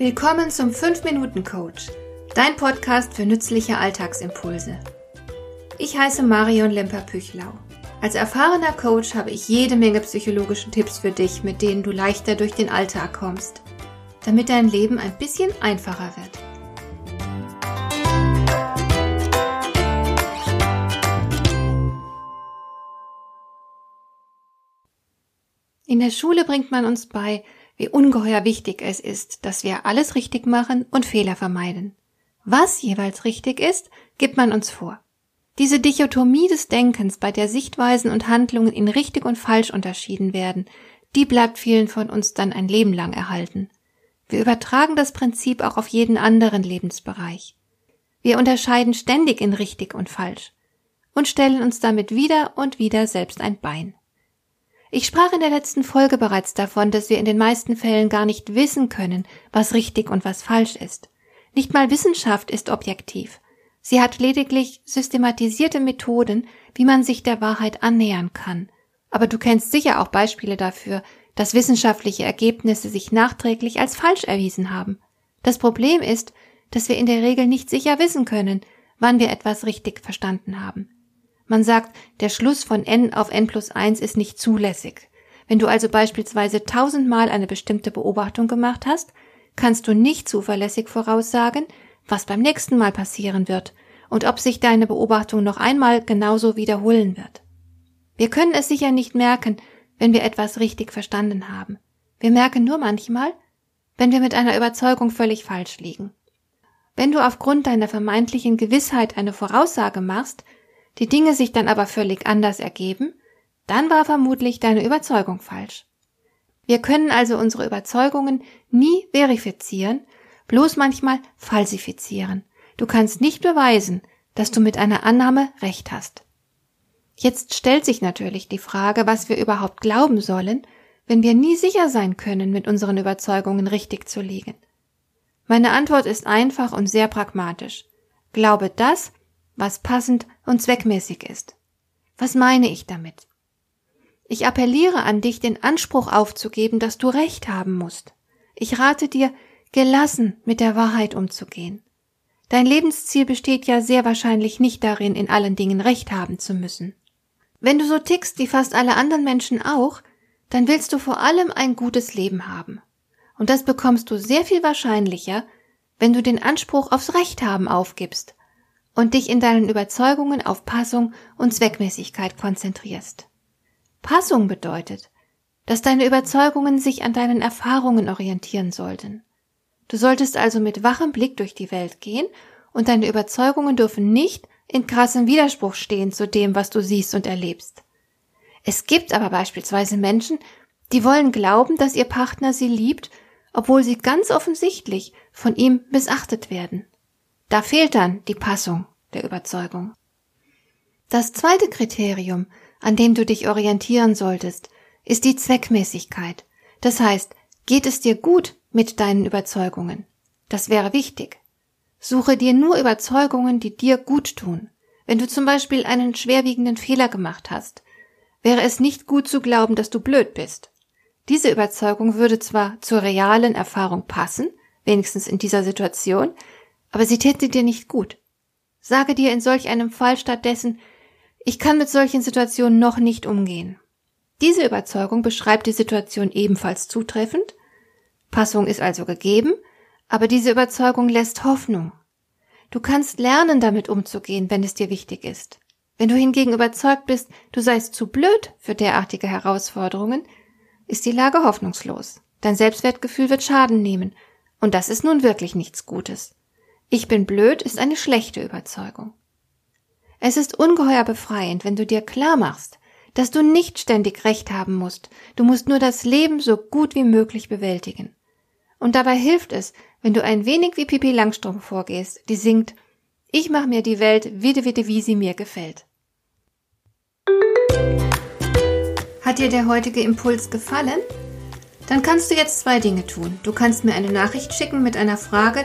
Willkommen zum 5-Minuten-Coach, dein Podcast für nützliche Alltagsimpulse. Ich heiße Marion Lemper-Püchlau. Als erfahrener Coach habe ich jede Menge psychologische Tipps für dich, mit denen du leichter durch den Alltag kommst, damit dein Leben ein bisschen einfacher wird. In der Schule bringt man uns bei, wie ungeheuer wichtig es ist, dass wir alles richtig machen und Fehler vermeiden. Was jeweils richtig ist, gibt man uns vor. Diese Dichotomie des Denkens, bei der Sichtweisen und Handlungen in richtig und falsch unterschieden werden, die bleibt vielen von uns dann ein Leben lang erhalten. Wir übertragen das Prinzip auch auf jeden anderen Lebensbereich. Wir unterscheiden ständig in richtig und falsch und stellen uns damit wieder und wieder selbst ein Bein. Ich sprach in der letzten Folge bereits davon, dass wir in den meisten Fällen gar nicht wissen können, was richtig und was falsch ist. Nicht mal Wissenschaft ist objektiv. Sie hat lediglich systematisierte Methoden, wie man sich der Wahrheit annähern kann. Aber du kennst sicher auch Beispiele dafür, dass wissenschaftliche Ergebnisse sich nachträglich als falsch erwiesen haben. Das Problem ist, dass wir in der Regel nicht sicher wissen können, wann wir etwas richtig verstanden haben. Man sagt, der Schluss von n auf n plus 1 ist nicht zulässig. Wenn du also beispielsweise tausendmal eine bestimmte Beobachtung gemacht hast, kannst du nicht zuverlässig voraussagen, was beim nächsten Mal passieren wird und ob sich deine Beobachtung noch einmal genauso wiederholen wird. Wir können es sicher nicht merken, wenn wir etwas richtig verstanden haben. Wir merken nur manchmal, wenn wir mit einer Überzeugung völlig falsch liegen. Wenn du aufgrund deiner vermeintlichen Gewissheit eine Voraussage machst, die Dinge sich dann aber völlig anders ergeben, dann war vermutlich deine Überzeugung falsch. Wir können also unsere Überzeugungen nie verifizieren, bloß manchmal falsifizieren. Du kannst nicht beweisen, dass du mit einer Annahme recht hast. Jetzt stellt sich natürlich die Frage, was wir überhaupt glauben sollen, wenn wir nie sicher sein können, mit unseren Überzeugungen richtig zu liegen. Meine Antwort ist einfach und sehr pragmatisch. Glaube das, was passend und zweckmäßig ist. Was meine ich damit? Ich appelliere an dich, den Anspruch aufzugeben, dass du Recht haben musst. Ich rate dir, gelassen mit der Wahrheit umzugehen. Dein Lebensziel besteht ja sehr wahrscheinlich nicht darin, in allen Dingen Recht haben zu müssen. Wenn du so tickst wie fast alle anderen Menschen auch, dann willst du vor allem ein gutes Leben haben. Und das bekommst du sehr viel wahrscheinlicher, wenn du den Anspruch aufs Recht haben aufgibst und dich in deinen Überzeugungen auf Passung und Zweckmäßigkeit konzentrierst. Passung bedeutet, dass deine Überzeugungen sich an deinen Erfahrungen orientieren sollten. Du solltest also mit wachem Blick durch die Welt gehen und deine Überzeugungen dürfen nicht in krassem Widerspruch stehen zu dem, was du siehst und erlebst. Es gibt aber beispielsweise Menschen, die wollen glauben, dass ihr Partner sie liebt, obwohl sie ganz offensichtlich von ihm missachtet werden. Da fehlt dann die Passung der Überzeugung. Das zweite Kriterium, an dem du dich orientieren solltest, ist die Zweckmäßigkeit. Das heißt, geht es dir gut mit deinen Überzeugungen? Das wäre wichtig. Suche dir nur Überzeugungen, die dir gut tun. Wenn du zum Beispiel einen schwerwiegenden Fehler gemacht hast, wäre es nicht gut zu glauben, dass du blöd bist. Diese Überzeugung würde zwar zur realen Erfahrung passen, wenigstens in dieser Situation, aber sie täte dir nicht gut. Sage dir in solch einem Fall stattdessen, ich kann mit solchen Situationen noch nicht umgehen. Diese Überzeugung beschreibt die Situation ebenfalls zutreffend, Passung ist also gegeben, aber diese Überzeugung lässt Hoffnung. Du kannst lernen, damit umzugehen, wenn es dir wichtig ist. Wenn du hingegen überzeugt bist, du seist zu blöd für derartige Herausforderungen, ist die Lage hoffnungslos. Dein Selbstwertgefühl wird Schaden nehmen, und das ist nun wirklich nichts Gutes. Ich bin blöd ist eine schlechte Überzeugung. Es ist ungeheuer befreiend, wenn du dir klar machst, dass du nicht ständig Recht haben musst, du musst nur das Leben so gut wie möglich bewältigen. Und dabei hilft es, wenn du ein wenig wie Pipi Langstrumpf vorgehst, die singt Ich mach mir die Welt witte witte wie sie mir gefällt. Hat dir der heutige Impuls gefallen? Dann kannst du jetzt zwei Dinge tun. Du kannst mir eine Nachricht schicken mit einer Frage,